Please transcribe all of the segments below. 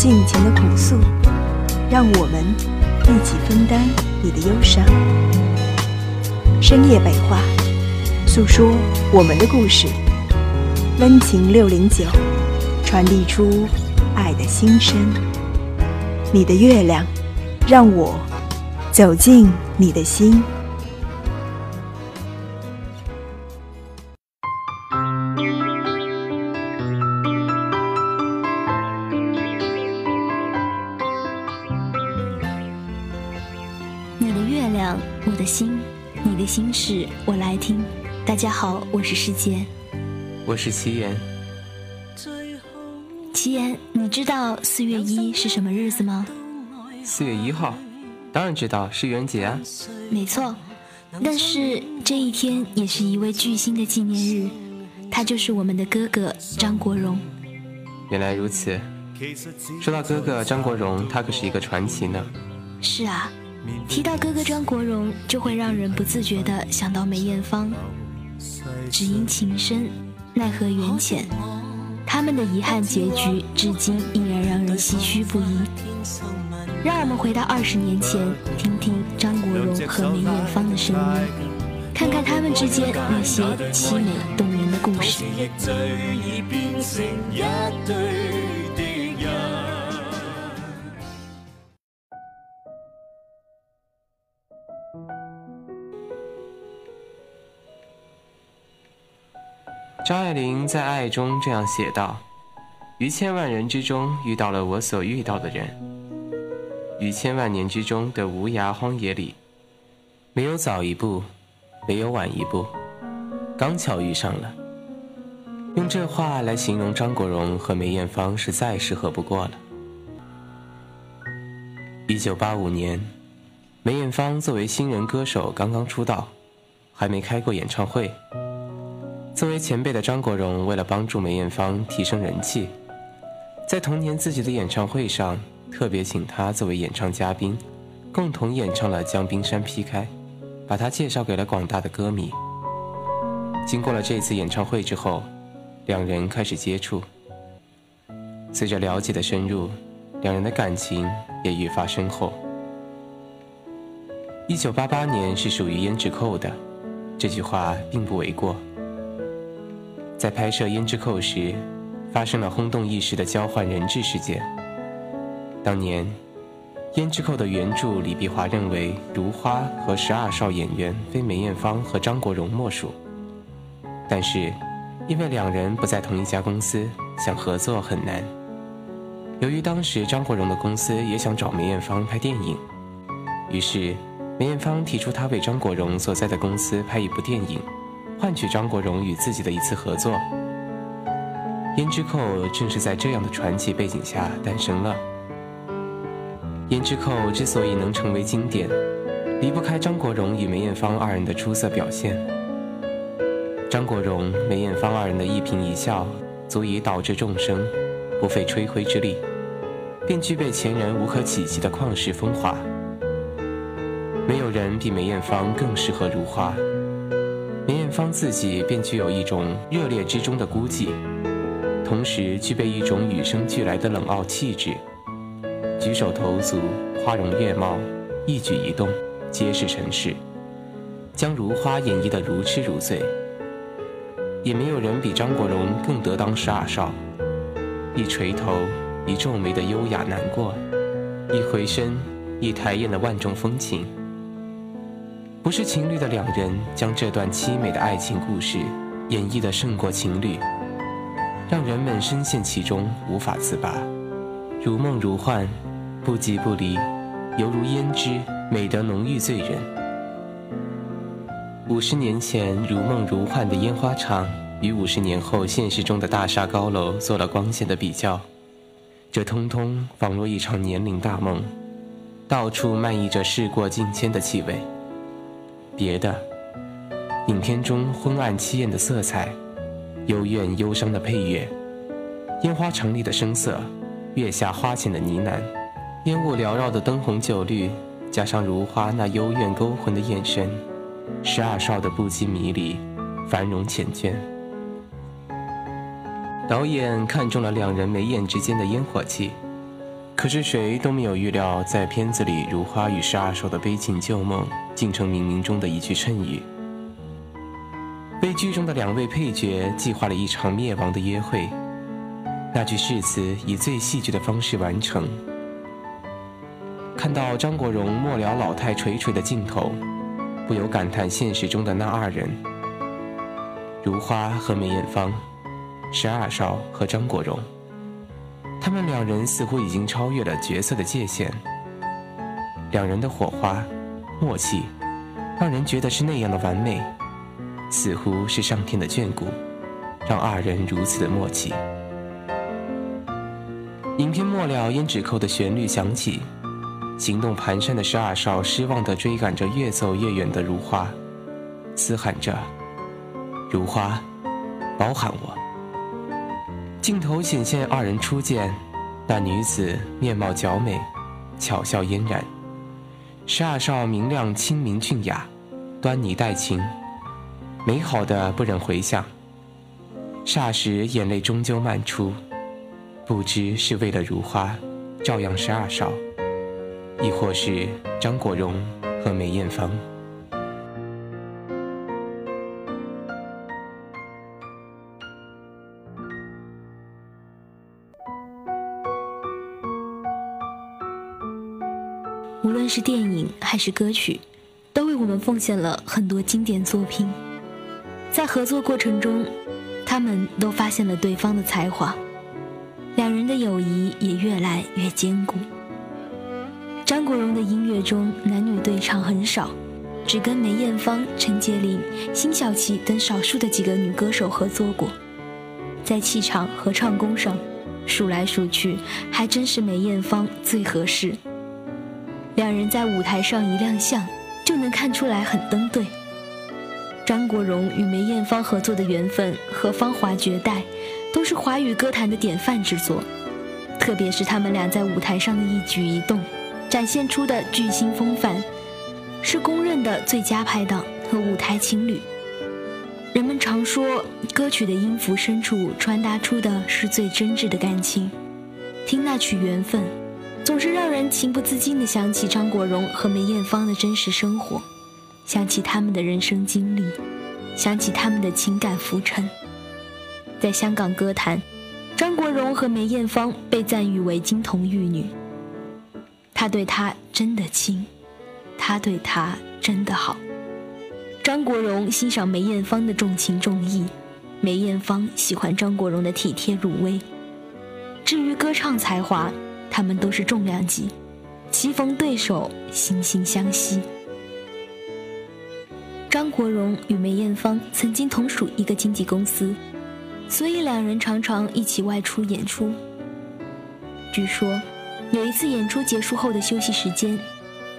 尽情的哭诉，让我们一起分担你的忧伤。深夜北话，诉说我们的故事。温情六零九，传递出爱的心声。你的月亮，让我走进你的心。是世界。我是齐言。齐言，你知道四月一是什么日子吗？四月一号，当然知道，是愚人节啊。没错，但是这一天也是一位巨星的纪念日，他就是我们的哥哥张国荣。原来如此。说到哥哥张国荣，他可是一个传奇呢。是啊，提到哥哥张国荣，就会让人不自觉地想到梅艳芳。只因情深，奈何缘浅，他们的遗憾结局至今依然让人唏嘘不已。让我们回到二十年前，听听张国荣和梅艳芳的声音，看看他们之间那些凄美动人的故事。张爱玲在《爱》中这样写道：“于千万人之中遇到了我所遇到的人，于千万年之中的无涯荒野里，没有早一步，没有晚一步，刚巧遇上了。”用这话来形容张国荣和梅艳芳是再适合不过了。一九八五年，梅艳芳作为新人歌手刚刚出道，还没开过演唱会。作为前辈的张国荣，为了帮助梅艳芳提升人气，在同年自己的演唱会上，特别请她作为演唱嘉宾，共同演唱了《将冰山劈开》，把她介绍给了广大的歌迷。经过了这次演唱会之后，两人开始接触。随着了解的深入，两人的感情也愈发深厚。一九八八年是属于胭脂扣的，这句话并不为过。在拍摄《胭脂扣》时，发生了轰动一时的交换人质事件。当年，《胭脂扣》的原著李碧华认为如花和十二少演员非梅艳芳和张国荣莫属，但是因为两人不在同一家公司，想合作很难。由于当时张国荣的公司也想找梅艳芳拍电影，于是梅艳芳提出她为张国荣所在的公司拍一部电影。换取张国荣与自己的一次合作，《胭脂扣》正是在这样的传奇背景下诞生了。《胭脂扣》之所以能成为经典，离不开张国荣与梅艳芳二人的出色表现。张国荣、梅艳芳二人的一颦一笑，足以导致众生，不费吹灰之力，便具备前人无可企及的旷世风华。没有人比梅艳芳更适合如花。梅艳芳自己便具有一种热烈之中的孤寂，同时具备一种与生俱来的冷傲气质。举手投足、花容月貌、一举一动，皆是尘世，将如花演绎得如痴如醉。也没有人比张国荣更得当十二少，一垂头、一皱眉的优雅难过，一回身、一抬眼的万种风情。不是情侣的两人，将这段凄美的爱情故事演绎的胜过情侣，让人们深陷其中无法自拔，如梦如幻，不即不离，犹如胭脂，美得浓郁醉人。五十年前如梦如幻的烟花厂，与五十年后现实中的大厦高楼做了光线的比较，这通通仿若一场年龄大梦，到处漫溢着事过境迁的气味。别的，影片中昏暗凄艳的色彩，幽怨忧伤的配乐，烟花城里的声色，月下花前的呢喃，烟雾缭绕的灯红酒绿，加上如花那幽怨勾魂的眼神，十二少的不羁迷离，繁荣缱绻。导演看中了两人眉眼之间的烟火气，可是谁都没有预料，在片子里如花与十二少的悲情旧梦，竟成冥冥中的一句谶语，为剧中的两位配角计划了一场灭亡的约会。那句誓词以最戏剧的方式完成。看到张国荣末了老态垂垂的镜头，不由感叹现实中的那二人：如花和梅艳芳。十二少和张国荣，他们两人似乎已经超越了角色的界限。两人的火花、默契，让人觉得是那样的完美，似乎是上天的眷顾，让二人如此的默契。影片末了，胭脂扣的旋律响起，行动蹒跚的十二少失望地追赶着越走越远的如花，嘶喊着：“如花，包含我。”镜头显现二人初见，那女子面貌姣美，巧笑嫣然；十二少明亮清明俊雅，端倪带情，美好的不忍回想。霎时眼泪终究漫出，不知是为了如花，照样十二少，亦或是张国荣和梅艳芳。无论是电影还是歌曲，都为我们奉献了很多经典作品。在合作过程中，他们都发现了对方的才华，两人的友谊也越来越坚固。张国荣的音乐中男女对唱很少，只跟梅艳芳、陈洁玲、辛晓琪等少数的几个女歌手合作过。在气场和唱功上，数来数去，还真是梅艳芳最合适。两人在舞台上一亮相，就能看出来很登对。张国荣与梅艳芳合作的《缘分》和《芳华绝代》，都是华语歌坛的典范之作。特别是他们俩在舞台上的一举一动，展现出的巨星风范，是公认的最佳拍档和舞台情侣。人们常说，歌曲的音符深处传达出的是最真挚的感情。听那曲《缘分》。总是让人情不自禁地想起张国荣和梅艳芳的真实生活，想起他们的人生经历，想起他们的情感浮沉。在香港歌坛，张国荣和梅艳芳被赞誉为金童玉女。他对她真的亲，他对她真的好。张国荣欣赏梅艳芳的重情重义，梅艳芳喜欢张国荣的体贴入微。至于歌唱才华，他们都是重量级，棋逢对手，惺惺相惜。张国荣与梅艳芳曾经同属一个经纪公司，所以两人常常一起外出演出。据说，有一次演出结束后的休息时间，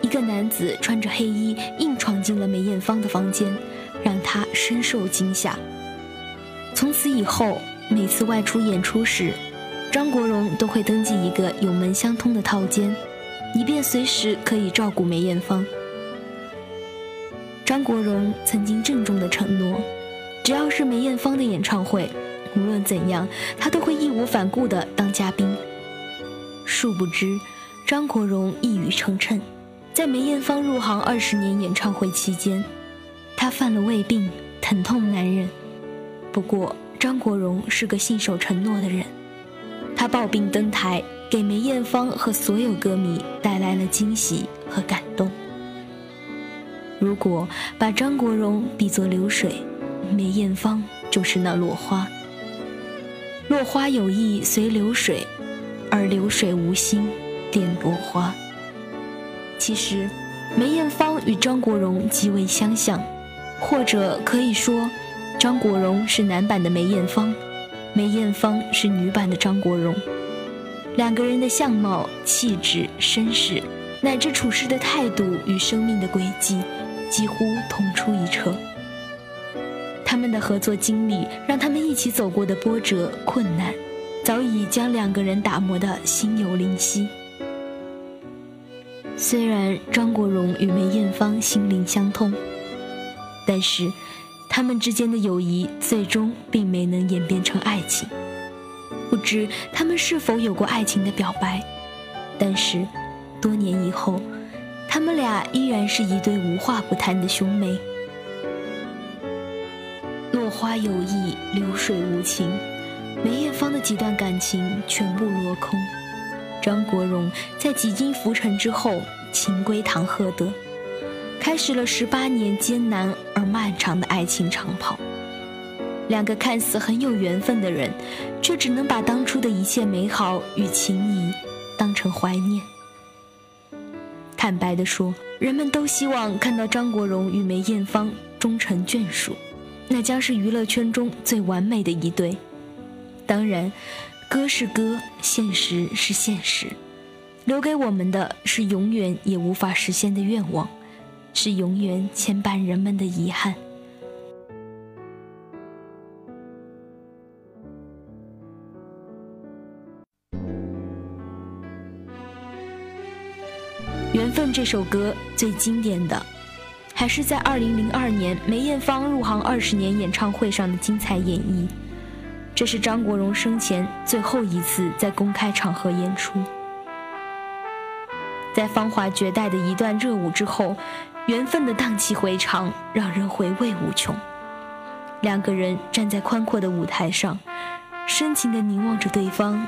一个男子穿着黑衣硬闯进了梅艳芳的房间，让她深受惊吓。从此以后，每次外出演出时，张国荣都会登记一个有门相通的套间，以便随时可以照顾梅艳芳。张国荣曾经郑重的承诺，只要是梅艳芳的演唱会，无论怎样，他都会义无反顾的当嘉宾。殊不知，张国荣一语成谶，在梅艳芳入行二十年演唱会期间，他犯了胃病，疼痛难忍。不过，张国荣是个信守承诺的人。他抱病登台，给梅艳芳和所有歌迷带来了惊喜和感动。如果把张国荣比作流水，梅艳芳就是那落花。落花有意随流水，而流水无心恋落花。其实，梅艳芳与张国荣极为相像，或者可以说，张国荣是男版的梅艳芳。梅艳芳是女版的张国荣，两个人的相貌、气质、身世，乃至处事的态度与生命的轨迹，几乎同出一辙。他们的合作经历，让他们一起走过的波折、困难，早已将两个人打磨得心有灵犀。虽然张国荣与梅艳芳心灵相通，但是他们之间的友谊最终并没能演变成爱情。不知他们是否有过爱情的表白，但是多年以后，他们俩依然是一对无话不谈的兄妹。落花有意，流水无情，梅艳芳的几段感情全部落空。张国荣在几经浮沉之后，情归唐鹤德，开始了十八年艰难而漫长的爱情长跑。两个看似很有缘分的人，却只能把当初的一切美好与情谊当成怀念。坦白地说，人们都希望看到张国荣与梅艳芳终成眷属，那将是娱乐圈中最完美的一对。当然，歌是歌，现实是现实，留给我们的是永远也无法实现的愿望，是永远牵绊人们的遗憾。缘分这首歌最经典的，还是在二零零二年梅艳芳入行二十年演唱会上的精彩演绎。这是张国荣生前最后一次在公开场合演出。在芳华绝代的一段热舞之后，缘分的荡气回肠让人回味无穷。两个人站在宽阔的舞台上，深情地凝望着对方。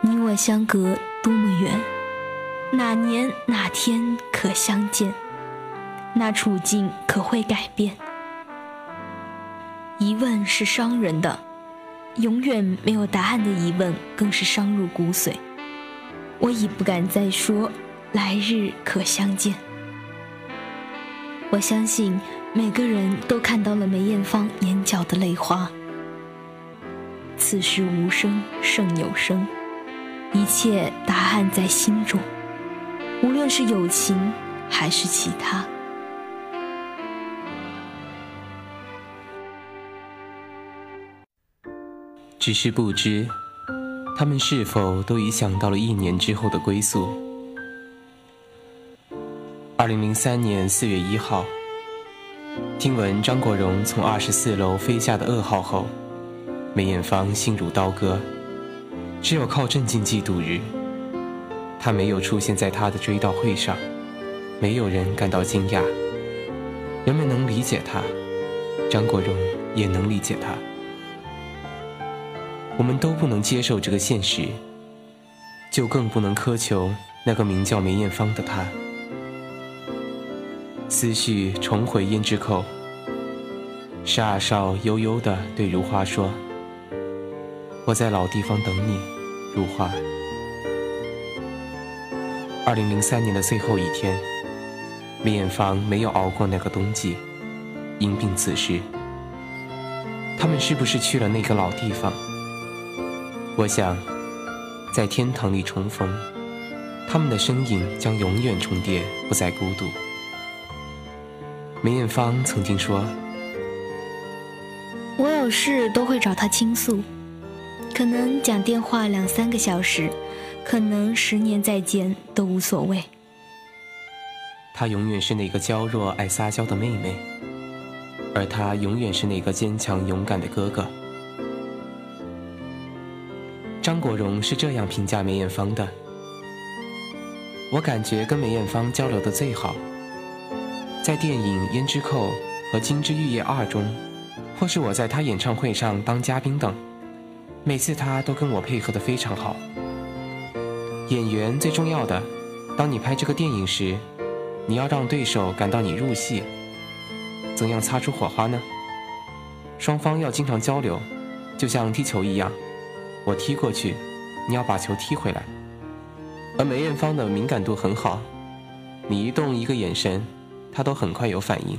你我相隔多么远。哪年哪天可相见？那处境可会改变？疑问是伤人的，永远没有答案的疑问更是伤入骨髓。我已不敢再说来日可相见。我相信每个人都看到了梅艳芳眼角的泪花。此时无声胜有声，一切答案在心中。无论是友情还是其他，只是不知他们是否都已想到了一年之后的归宿。二零零三年四月一号，听闻张国荣从二十四楼飞下的噩耗后，梅艳芳心如刀割，只有靠镇静剂度日。他没有出现在他的追悼会上，没有人感到惊讶。人们能理解他，张国荣也能理解他。我们都不能接受这个现实，就更不能苛求那个名叫梅艳芳的她。思绪重回胭脂扣，沙少悠悠地对如花说：“我在老地方等你，如花。”二零零三年的最后一天，梅艳芳没有熬过那个冬季，因病辞世。他们是不是去了那个老地方？我想，在天堂里重逢，他们的身影将永远重叠，不再孤独。梅艳芳曾经说：“我有事都会找他倾诉，可能讲电话两三个小时。”可能十年再见都无所谓。她永远是那个娇弱爱撒娇的妹妹，而他永远是那个坚强勇敢的哥哥。张国荣是这样评价梅艳芳的：我感觉跟梅艳芳交流的最好，在电影《胭脂扣》和《金枝玉叶二》中，或是我在她演唱会上当嘉宾等，每次她都跟我配合的非常好。演员最重要的，当你拍这个电影时，你要让对手感到你入戏。怎样擦出火花呢？双方要经常交流，就像踢球一样，我踢过去，你要把球踢回来。而梅艳芳的敏感度很好，你一动一个眼神，她都很快有反应。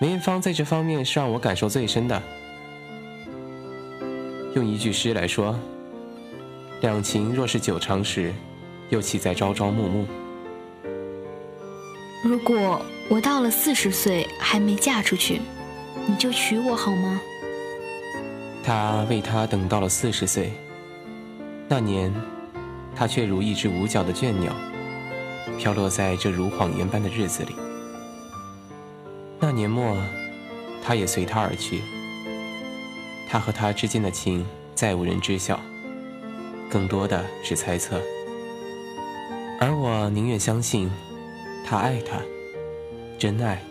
梅艳芳在这方面是让我感受最深的。用一句诗来说。两情若是久长时，又岂在朝朝暮暮？如果我到了四十岁还没嫁出去，你就娶我好吗？他为她等到了四十岁，那年，他却如一只无脚的倦鸟，飘落在这如谎言般的日子里。那年末，他也随他而去。他和他之间的情，再无人知晓，更多的是猜测。而我宁愿相信，他爱他，真爱，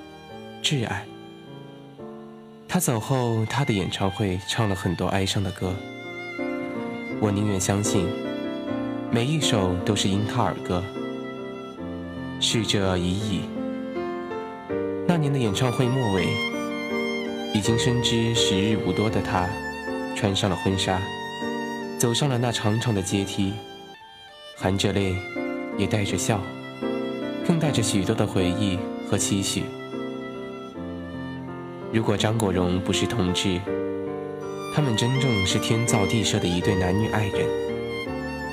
挚爱。他走后，他的演唱会唱了很多哀伤的歌。我宁愿相信，每一首都是因他而歌。逝者已矣。那年的演唱会末尾，已经深知时日无多的他，穿上了婚纱，走上了那长长的阶梯，含着泪，也带着笑，更带着许多的回忆和期许。如果张国荣不是同志，他们真正是天造地设的一对男女爱人。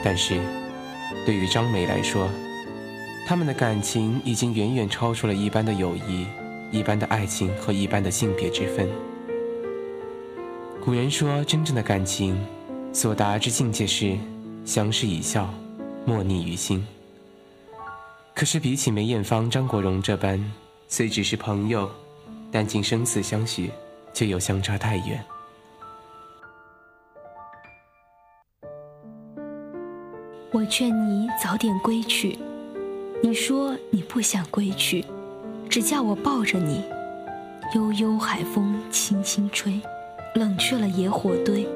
但是，对于张梅来说，他们的感情已经远远超出了一般的友谊、一般的爱情和一般的性别之分。古人说，真正的感情所达之境界是相视一笑，莫逆于心。可是，比起梅艳芳、张国荣这般，虽只是朋友。但竟生死相许，却又相差太远。我劝你早点归去，你说你不想归去，只叫我抱着你。悠悠海风轻轻吹，冷却了野火堆。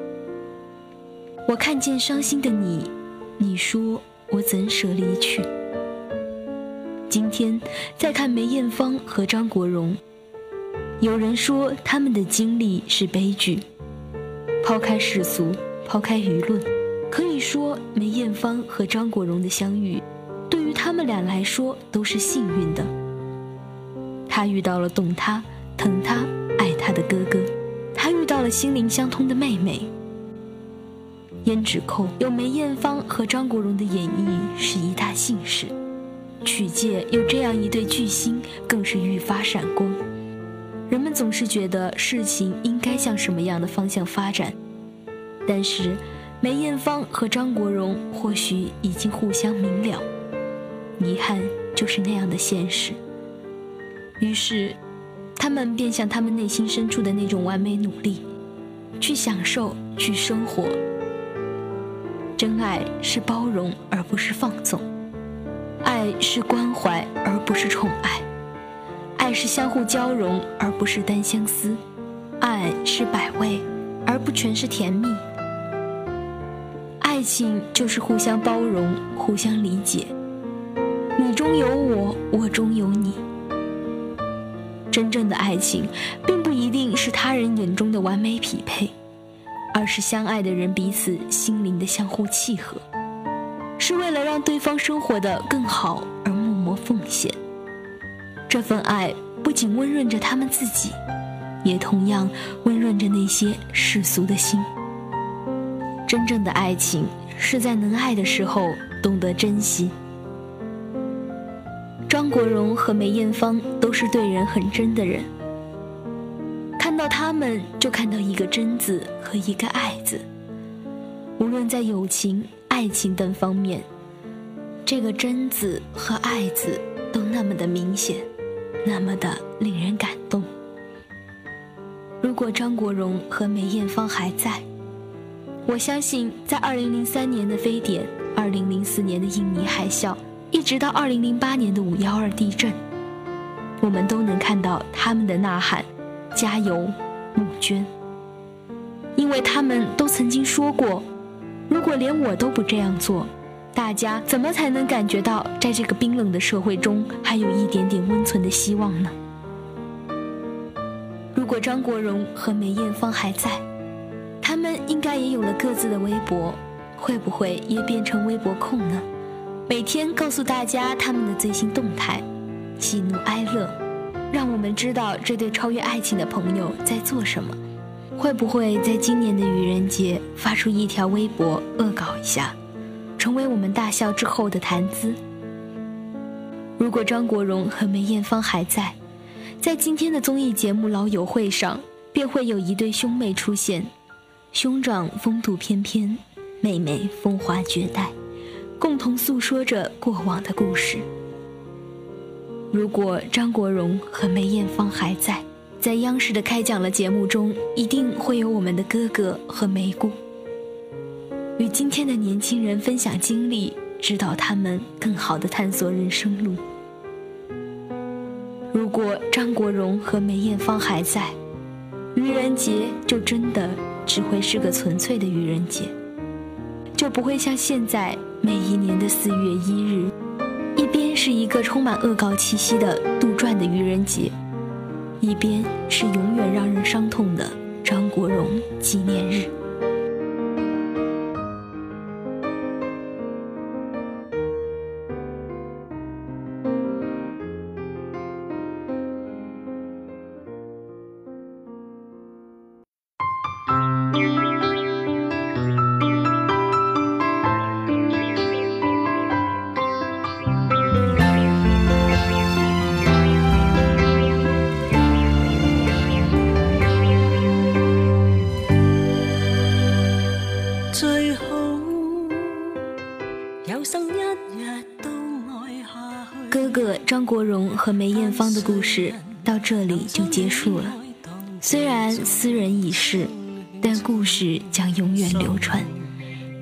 我看见伤心的你，你说我怎舍离去？今天再看梅艳芳和张国荣。有人说他们的经历是悲剧，抛开世俗，抛开舆论，可以说梅艳芳和张国荣的相遇，对于他们俩来说都是幸运的。他遇到了懂他、疼他、爱他的哥哥，他遇到了心灵相通的妹妹。胭脂扣有梅艳芳和张国荣的演绎是一大幸事，曲界有这样一对巨星更是愈发闪光。人们总是觉得事情应该向什么样的方向发展，但是梅艳芳和张国荣或许已经互相明了，遗憾就是那样的现实。于是，他们便向他们内心深处的那种完美努力，去享受，去生活。真爱是包容而不是放纵，爱是关怀而不是宠爱。爱是相互交融，而不是单相思；爱是百味，而不全是甜蜜。爱情就是互相包容，互相理解。你中有我，我中有你。真正的爱情，并不一定是他人眼中的完美匹配，而是相爱的人彼此心灵的相互契合，是为了让对方生活的更好而默默奉献。这份爱不仅温润着他们自己，也同样温润着那些世俗的心。真正的爱情是在能爱的时候懂得珍惜。张国荣和梅艳芳都是对人很真的人，看到他们就看到一个真字和一个爱字。无论在友情、爱情等方面，这个真字和爱字都那么的明显。那么的令人感动。如果张国荣和梅艳芳还在，我相信在2003年的非典、2004年的印尼海啸，一直到2008年的512地震，我们都能看到他们的呐喊：“加油，募捐！”因为他们都曾经说过：“如果连我都不这样做。”大家怎么才能感觉到，在这个冰冷的社会中，还有一点点温存的希望呢？如果张国荣和梅艳芳还在，他们应该也有了各自的微博，会不会也变成微博控呢？每天告诉大家他们的最新动态，喜怒哀乐，让我们知道这对超越爱情的朋友在做什么。会不会在今年的愚人节发出一条微博恶搞一下？成为我们大笑之后的谈资。如果张国荣和梅艳芳还在，在今天的综艺节目老友会上，便会有一对兄妹出现，兄长风度翩翩，妹妹风华绝代，共同诉说着过往的故事。如果张国荣和梅艳芳还在，在央视的开讲了节目中，一定会有我们的哥哥和梅姑，与今天的年轻人分享经历，指导他们更好的探索人生路。如果张国荣和梅艳芳还在，愚人节就真的只会是个纯粹的愚人节，就不会像现在每一年的四月一日，一边是一个充满恶搞气息的杜撰的愚人节，一边是永远让人伤痛的张国荣纪念日。故事到这里就结束了。虽然斯人已逝，但故事将永远流传，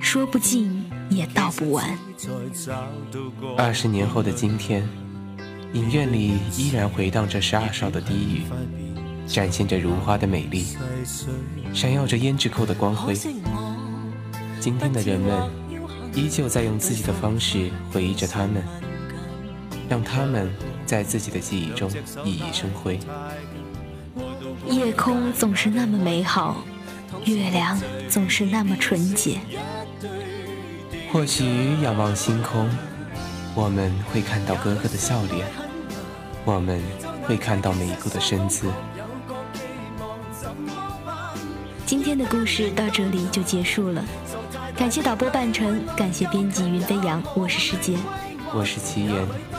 说不尽也道不完。二十年后的今天，影院里依然回荡着十二少的低语，展现着如花的美丽，闪耀着胭脂扣的光辉。今天的人们依旧在用自己的方式回忆着他们。让他们在自己的记忆中熠熠生辉。夜空总是那么美好，月亮总是那么纯洁。或许仰望星空，我们会看到哥哥的笑脸，我们会看到梅姑的身姿。今天的故事到这里就结束了，感谢导播半程，感谢编辑云飞扬，我是世杰，我是齐言。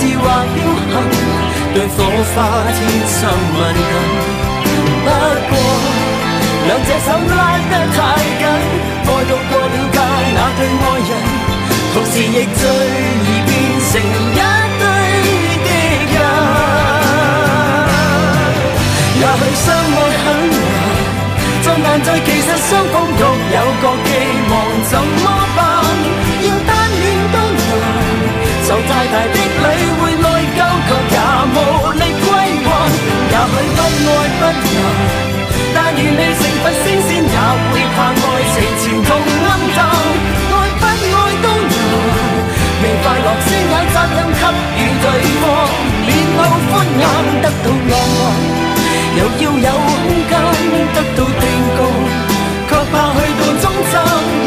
是或侥幸对火花天生敏感，不过两隻手拉得太緊，愛到過了界，那對愛人，同時亦最易變成一堆的人。也許相愛很难，再難在其實雙方各有各寄望，怎么愛不難，但愿你成佛升仙也會怕愛情前途暗淡，愛不愛都難，未快樂先有責任給予對方，面露歡顏得到浪漫，又要有空間得到定告，卻怕去到終站，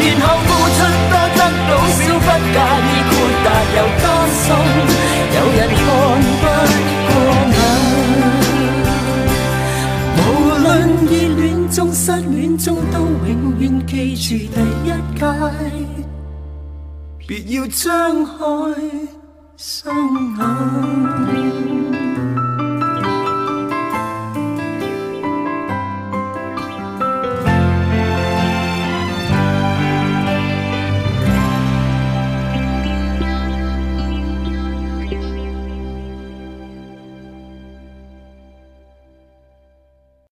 然後付出多得到少，不介意都永远记住第一屆，別要张开双眼。